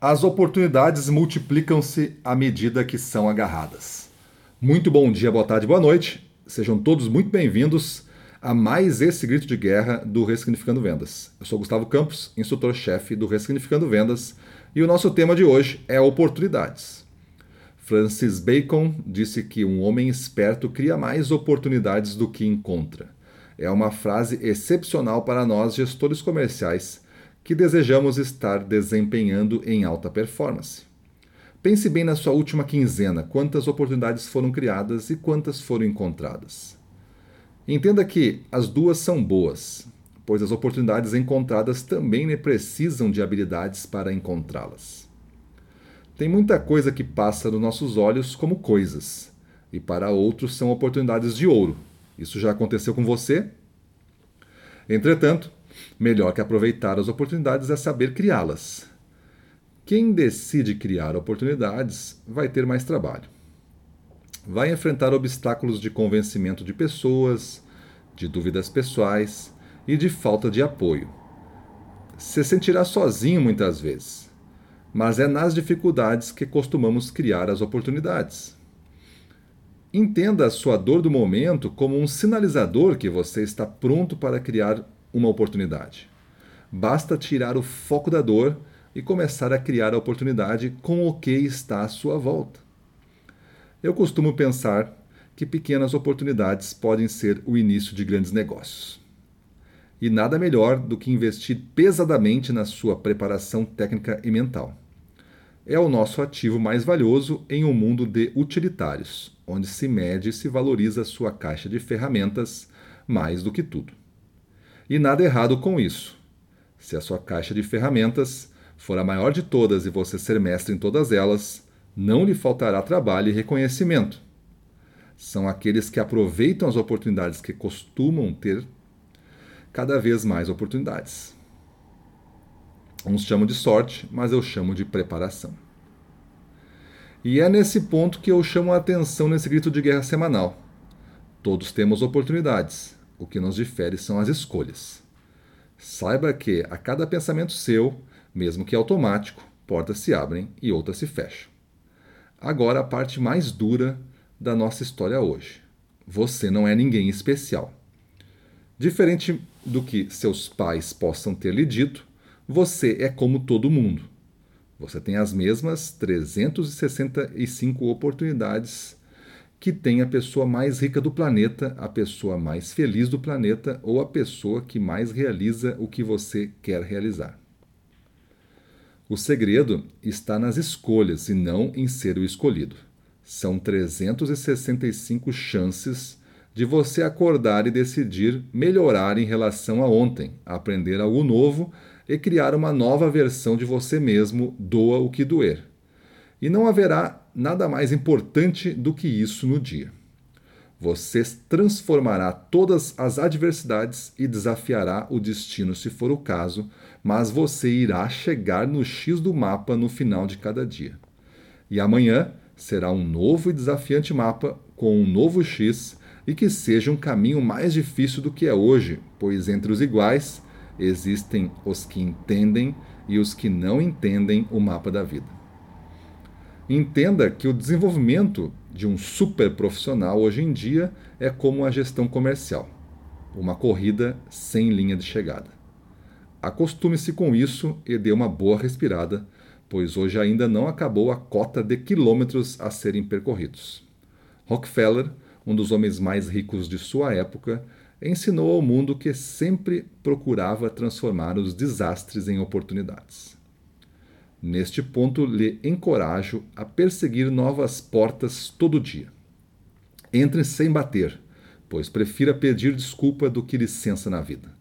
As oportunidades multiplicam-se à medida que são agarradas. Muito bom dia, boa tarde, boa noite. Sejam todos muito bem-vindos a mais esse grito de guerra do Ressignificando Vendas. Eu sou Gustavo Campos, instrutor-chefe do Ressignificando Vendas, e o nosso tema de hoje é oportunidades. Francis Bacon disse que um homem esperto cria mais oportunidades do que encontra. É uma frase excepcional para nós, gestores comerciais que desejamos estar desempenhando em alta performance. Pense bem na sua última quinzena, quantas oportunidades foram criadas e quantas foram encontradas. Entenda que as duas são boas, pois as oportunidades encontradas também precisam de habilidades para encontrá-las. Tem muita coisa que passa nos nossos olhos como coisas, e para outros são oportunidades de ouro. Isso já aconteceu com você? Entretanto, Melhor que aproveitar as oportunidades é saber criá-las. Quem decide criar oportunidades vai ter mais trabalho. Vai enfrentar obstáculos de convencimento de pessoas, de dúvidas pessoais e de falta de apoio. Se sentirá sozinho muitas vezes, mas é nas dificuldades que costumamos criar as oportunidades. Entenda a sua dor do momento como um sinalizador que você está pronto para criar uma oportunidade. Basta tirar o foco da dor e começar a criar a oportunidade com o que está à sua volta. Eu costumo pensar que pequenas oportunidades podem ser o início de grandes negócios. E nada melhor do que investir pesadamente na sua preparação técnica e mental. É o nosso ativo mais valioso em um mundo de utilitários, onde se mede e se valoriza a sua caixa de ferramentas mais do que tudo. E nada errado com isso. Se a sua caixa de ferramentas for a maior de todas e você ser mestre em todas elas, não lhe faltará trabalho e reconhecimento. São aqueles que aproveitam as oportunidades que costumam ter cada vez mais oportunidades. Uns chamam de sorte, mas eu chamo de preparação. E é nesse ponto que eu chamo a atenção nesse grito de guerra semanal. Todos temos oportunidades, o que nos difere são as escolhas. Saiba que a cada pensamento seu, mesmo que automático, portas se abrem e outras se fecham. Agora a parte mais dura da nossa história hoje. Você não é ninguém especial. Diferente do que seus pais possam ter lhe dito, você é como todo mundo. Você tem as mesmas 365 oportunidades que tem a pessoa mais rica do planeta, a pessoa mais feliz do planeta ou a pessoa que mais realiza o que você quer realizar. O segredo está nas escolhas e não em ser o escolhido. São 365 chances de você acordar e decidir melhorar em relação a ontem, aprender algo novo e criar uma nova versão de você mesmo, doa o que doer. E não haverá nada mais importante do que isso no dia. Você transformará todas as adversidades e desafiará o destino se for o caso, mas você irá chegar no X do mapa no final de cada dia. E amanhã será um novo e desafiante mapa com um novo X e que seja um caminho mais difícil do que é hoje, pois entre os iguais existem os que entendem e os que não entendem o mapa da vida. Entenda que o desenvolvimento de um super profissional hoje em dia é como a gestão comercial, uma corrida sem linha de chegada. Acostume-se com isso e dê uma boa respirada, pois hoje ainda não acabou a cota de quilômetros a serem percorridos. Rockefeller, um dos homens mais ricos de sua época, ensinou ao mundo que sempre procurava transformar os desastres em oportunidades. Neste ponto, lhe encorajo a perseguir novas portas todo dia. Entre sem bater, pois prefira pedir desculpa do que licença na vida.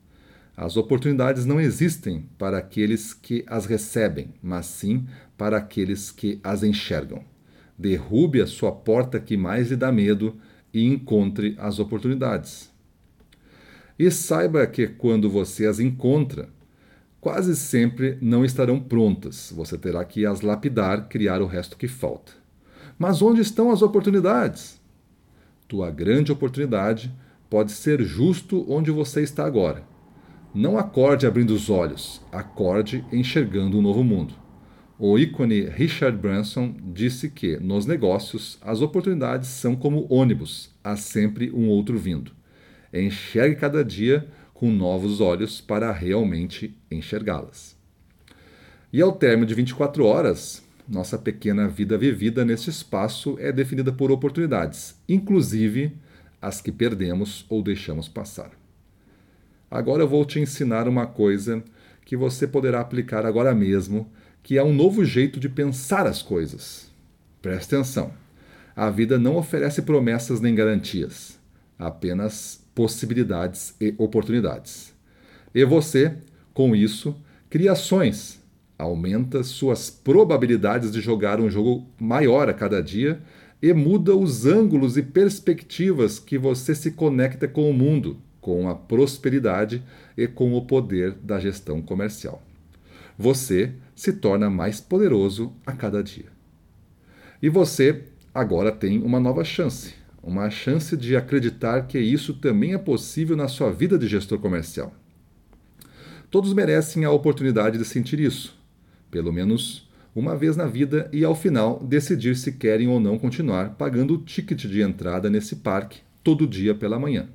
As oportunidades não existem para aqueles que as recebem, mas sim para aqueles que as enxergam. Derrube a sua porta que mais lhe dá medo e encontre as oportunidades. E saiba que quando você as encontra, quase sempre não estarão prontas. Você terá que as lapidar, criar o resto que falta. Mas onde estão as oportunidades? Tua grande oportunidade pode ser justo onde você está agora. Não acorde abrindo os olhos, acorde enxergando um novo mundo. O ícone Richard Branson disse que, nos negócios, as oportunidades são como ônibus, há sempre um outro vindo. Enxergue cada dia com novos olhos para realmente enxergá-las. E ao término de 24 horas, nossa pequena vida vivida nesse espaço é definida por oportunidades, inclusive as que perdemos ou deixamos passar. Agora eu vou te ensinar uma coisa que você poderá aplicar agora mesmo que é um novo jeito de pensar as coisas. Preste atenção. A vida não oferece promessas nem garantias, apenas possibilidades e oportunidades. E você, com isso, cria ações, aumenta suas probabilidades de jogar um jogo maior a cada dia e muda os ângulos e perspectivas que você se conecta com o mundo, com a prosperidade e com o poder da gestão comercial você se torna mais poderoso a cada dia. E você agora tem uma nova chance, uma chance de acreditar que isso também é possível na sua vida de gestor comercial. Todos merecem a oportunidade de sentir isso, pelo menos uma vez na vida, e ao final decidir se querem ou não continuar pagando o ticket de entrada nesse parque todo dia pela manhã.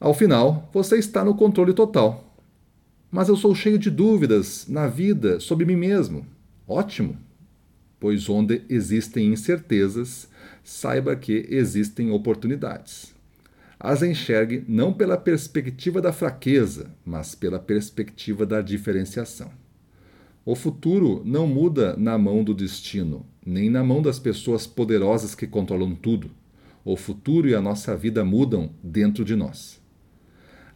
Ao final, você está no controle total mas eu sou cheio de dúvidas na vida sobre mim mesmo. Ótimo! Pois onde existem incertezas, saiba que existem oportunidades. As enxergue não pela perspectiva da fraqueza, mas pela perspectiva da diferenciação. O futuro não muda na mão do destino, nem na mão das pessoas poderosas que controlam tudo. O futuro e a nossa vida mudam dentro de nós.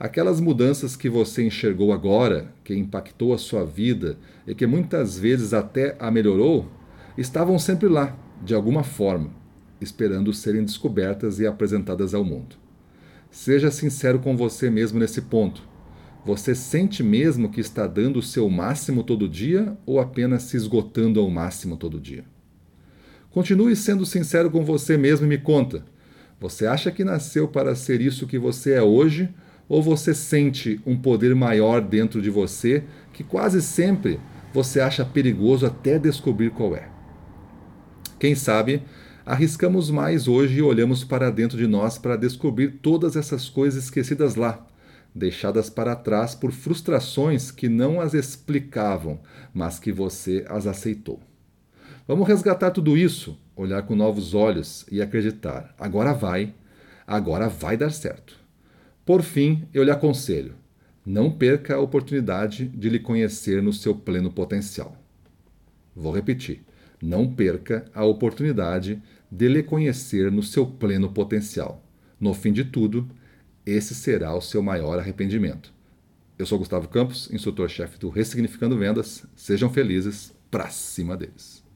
Aquelas mudanças que você enxergou agora, que impactou a sua vida e que muitas vezes até a melhorou, estavam sempre lá, de alguma forma, esperando serem descobertas e apresentadas ao mundo. Seja sincero com você mesmo nesse ponto. Você sente mesmo que está dando o seu máximo todo dia ou apenas se esgotando ao máximo todo dia? Continue sendo sincero com você mesmo e me conta. Você acha que nasceu para ser isso que você é hoje? Ou você sente um poder maior dentro de você que quase sempre você acha perigoso até descobrir qual é? Quem sabe arriscamos mais hoje e olhamos para dentro de nós para descobrir todas essas coisas esquecidas lá, deixadas para trás por frustrações que não as explicavam, mas que você as aceitou. Vamos resgatar tudo isso, olhar com novos olhos e acreditar. Agora vai, agora vai dar certo. Por fim, eu lhe aconselho: não perca a oportunidade de lhe conhecer no seu pleno potencial. Vou repetir: não perca a oportunidade de lhe conhecer no seu pleno potencial. No fim de tudo, esse será o seu maior arrependimento. Eu sou Gustavo Campos, instrutor-chefe do Ressignificando Vendas. Sejam felizes, pra cima deles.